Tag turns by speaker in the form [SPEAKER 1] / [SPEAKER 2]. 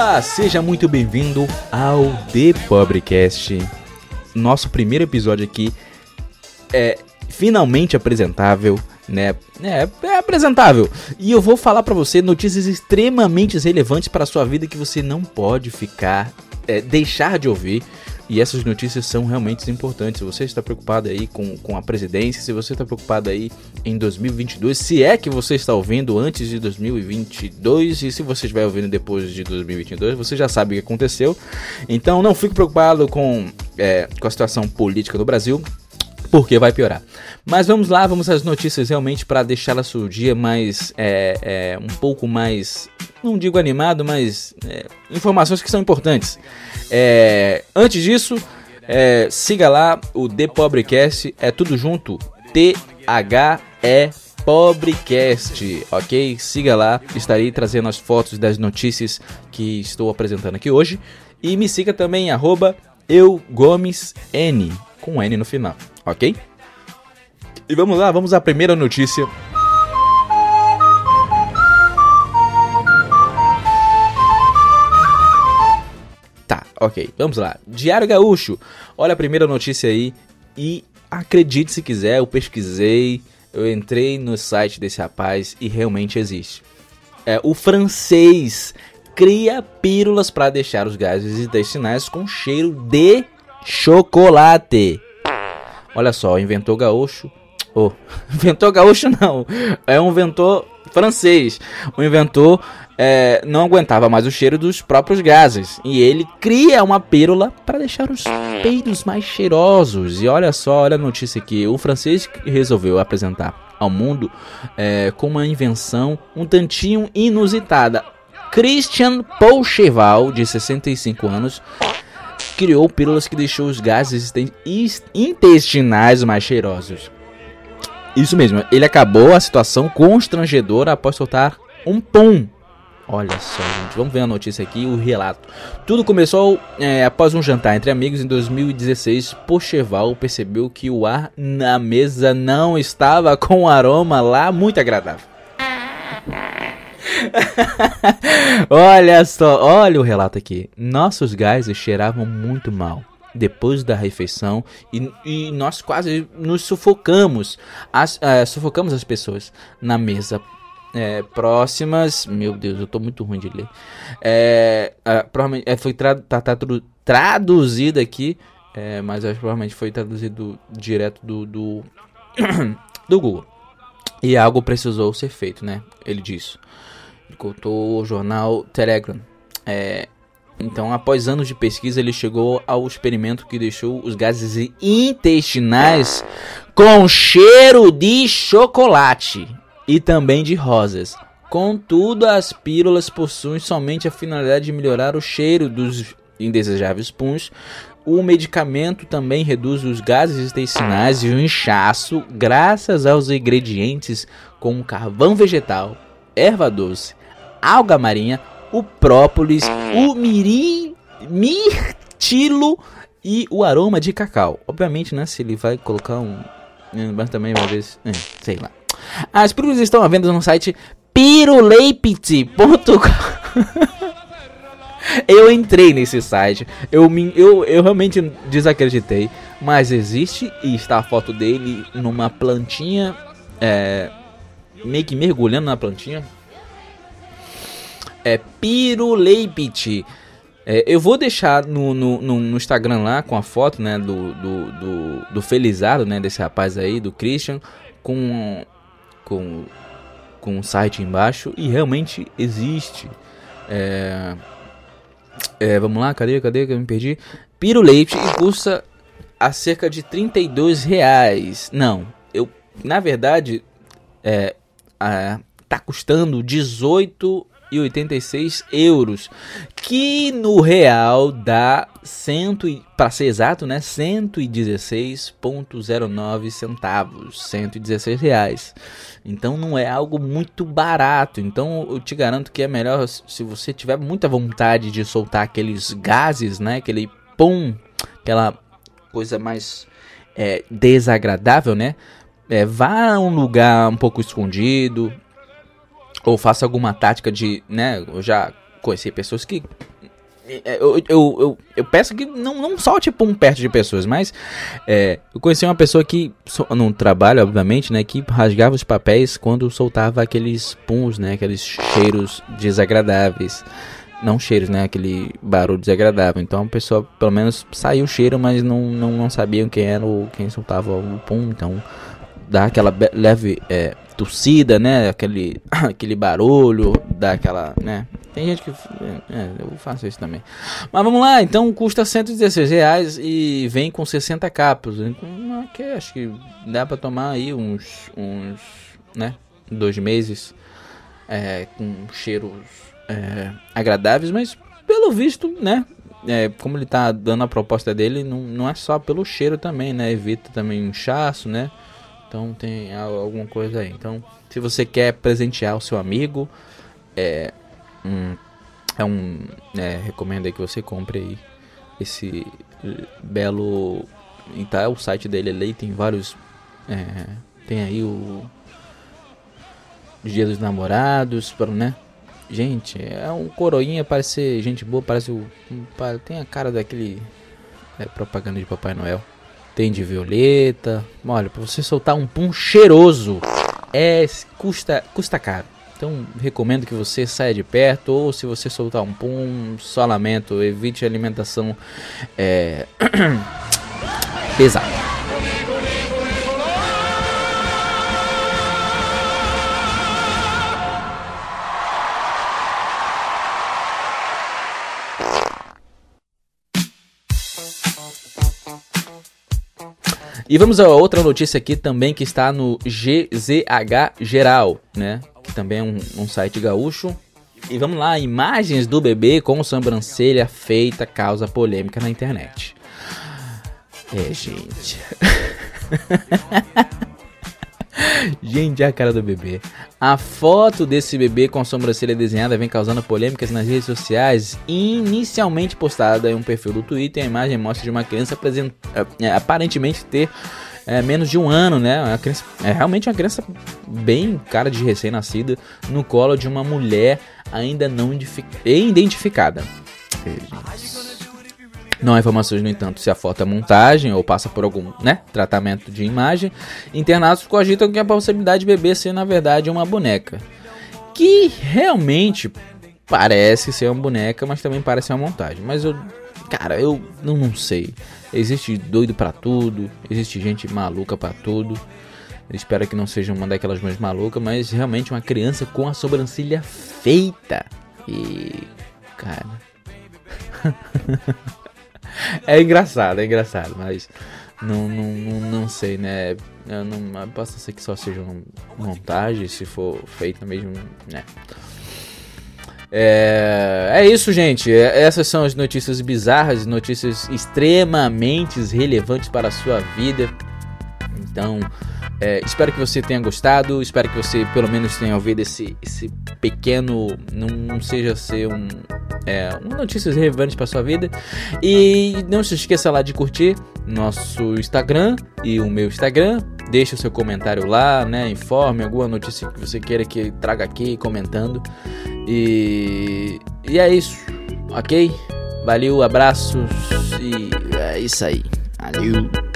[SPEAKER 1] Olá, seja muito bem-vindo ao The Pobrecast. Nosso primeiro episódio aqui é finalmente apresentável, né? É, é apresentável. E eu vou falar para você notícias extremamente relevantes para sua vida que você não pode ficar, é, deixar de ouvir. E essas notícias são realmente importantes. Se você está preocupado aí com, com a presidência, se você está preocupado aí em 2022, se é que você está ouvindo antes de 2022 e se você estiver ouvindo depois de 2022, você já sabe o que aconteceu. Então não fique preocupado com, é, com a situação política do Brasil porque vai piorar. Mas vamos lá, vamos às notícias realmente para deixar seu dia mais é, é, um pouco mais, não digo animado, mas é, informações que são importantes. É, antes disso, é, siga lá o The Pobrecast, é tudo junto, T H E Pobrecast, ok? Siga lá, estarei trazendo as fotos das notícias que estou apresentando aqui hoje. E me siga também, arroba eugomesn, com N no final ok? E vamos lá, vamos à primeira notícia. Tá, ok, vamos lá. Diário Gaúcho, olha a primeira notícia aí e acredite se quiser, eu pesquisei, eu entrei no site desse rapaz e realmente existe. É, o francês cria pílulas para deixar os gases intestinais com cheiro de chocolate. Olha só, inventor gaúcho. Oh, inventor gaúcho não. É um inventor francês. O inventor é, não aguentava mais o cheiro dos próprios gases. E ele cria uma pílula para deixar os peidos mais cheirosos. E olha só, olha a notícia aqui. O francês resolveu apresentar ao mundo é, com uma invenção um tantinho inusitada. Christian Poucheval, de 65 anos, criou pílulas que deixou os gases intestinais mais cheirosos. Isso mesmo, ele acabou a situação constrangedora após soltar um pum. Olha só, gente, vamos ver a notícia aqui, o relato. Tudo começou é, após um jantar entre amigos em 2016. Pocheval percebeu que o ar na mesa não estava com um aroma lá muito agradável. olha só, olha o relato aqui. Nossos gases cheiravam muito mal depois da refeição e, e nós quase nos sufocamos, as, uh, sufocamos as pessoas na mesa é, próximas. Meu Deus, eu tô muito ruim de ler. É, provavelmente é, foi tra tá, tá, traduzido aqui, é, mas acho, provavelmente foi traduzido direto do, do, do Google. E algo precisou ser feito, né? Ele disse contou o jornal Telegram. É, então, após anos de pesquisa, ele chegou ao experimento que deixou os gases intestinais com cheiro de chocolate e também de rosas. Contudo, as pílulas possuem somente a finalidade de melhorar o cheiro dos indesejáveis puns. O medicamento também reduz os gases intestinais e o inchaço graças aos ingredientes como carvão vegetal, erva doce, alga marinha, o própolis, o mirim, mirtilo e o aroma de cacau. Obviamente, né, se ele vai colocar um... Mas também uma vez... É, sei lá. As pílulas estão à venda no site piruleipit.com Eu entrei nesse site, eu, me, eu, eu realmente desacreditei, mas existe e está a foto dele numa plantinha, é, meio que mergulhando na plantinha, é Piruleipit. É, eu vou deixar no, no, no, Instagram lá com a foto, né, do, do, do, do Felizardo, né, desse rapaz aí, do Christian, com, com, com o site embaixo, e realmente existe. É, é, vamos lá, cadê, cadê que eu me perdi? Piruleite custa a cerca de 32 reais. Não, eu, na verdade, é, a, tá custando 18 e 86 euros, que no real dá cento para ser exato, né, 116.09 centavos, 116 reais. Então não é algo muito barato. Então eu te garanto que é melhor se você tiver muita vontade de soltar aqueles gases, né, aquele pum, aquela coisa mais é, desagradável, né? É, vá a um lugar um pouco escondido, ou faça alguma tática de, né, já conheci pessoas que é, eu, eu, eu, eu, peço que não, não solte pum perto de pessoas, mas é, eu conheci uma pessoa que, num trabalho, obviamente, né, que rasgava os papéis quando soltava aqueles puns, né, aqueles cheiros desagradáveis. Não cheiros, né, aquele barulho desagradável. Então a pessoa, pelo menos, saiu o cheiro, mas não, não, não sabiam quem era o, quem soltava o pum. Então dá aquela leve é, tossida, né, aquele, aquele barulho, dá aquela, né, tem gente que. É, eu faço isso também. Mas vamos lá, então custa 116 reais e vem com 60 capos. Que acho que dá pra tomar aí uns. uns né? Dois meses. É, com cheiros é, agradáveis, mas pelo visto, né? É, como ele tá dando a proposta dele, não, não é só pelo cheiro também, né? Evita também inchaço, né? Então tem alguma coisa aí. Então, se você quer presentear o seu amigo, é, um, é um é, recomendo aí que você compre aí esse belo tá? O site dele ali tem vários é, tem aí o Dia dos Namorados né? Gente é um coroinha parece gente boa parece o tem a cara daquele é, propaganda de Papai Noel tem de violeta olha para você soltar um pum cheiroso é custa custa caro então recomendo que você saia de perto ou se você soltar um pum, só lamento, evite alimentação é, pesada. E vamos a outra notícia aqui também que está no GZH Geral, né? que também é um, um site gaúcho. E vamos lá, imagens do bebê com sobrancelha feita causa polêmica na internet. É, gente. Gente, é a cara do bebê. A foto desse bebê com a sobrancelha desenhada vem causando polêmicas nas redes sociais. Inicialmente postada em um perfil do Twitter, a imagem mostra de uma criança é, aparentemente ter é, menos de um ano, né? Criança, é realmente uma criança bem cara de recém-nascida no colo de uma mulher ainda não identificada. Não há informações, no entanto, se a foto é montagem ou passa por algum né, tratamento de imagem. Internados cogitam que a possibilidade de bebê ser, na verdade, uma boneca. Que realmente parece ser uma boneca, mas também parece uma montagem. Mas eu, cara, eu não, não sei. Existe doido para tudo, existe gente maluca para tudo. Espero que não seja uma daquelas mães malucas, mas realmente uma criança com a sobrancelha feita. E. Cara. é engraçado, é engraçado, mas. Não, não, não, não sei, né? Eu não, posso ser que só seja uma montagem, se for feita mesmo, né? É, é isso, gente. É, essas são as notícias bizarras, notícias extremamente relevantes para a sua vida. Então, é, espero que você tenha gostado. Espero que você pelo menos tenha ouvido esse, esse pequeno. Não, não seja ser um. É, notícias relevantes para sua vida. E não se esqueça lá de curtir nosso Instagram e o meu Instagram. Deixe o seu comentário lá, né? Informe alguma notícia que você queira que traga aqui comentando. E, e é isso, ok? Valeu, abraços e é isso aí. Valeu.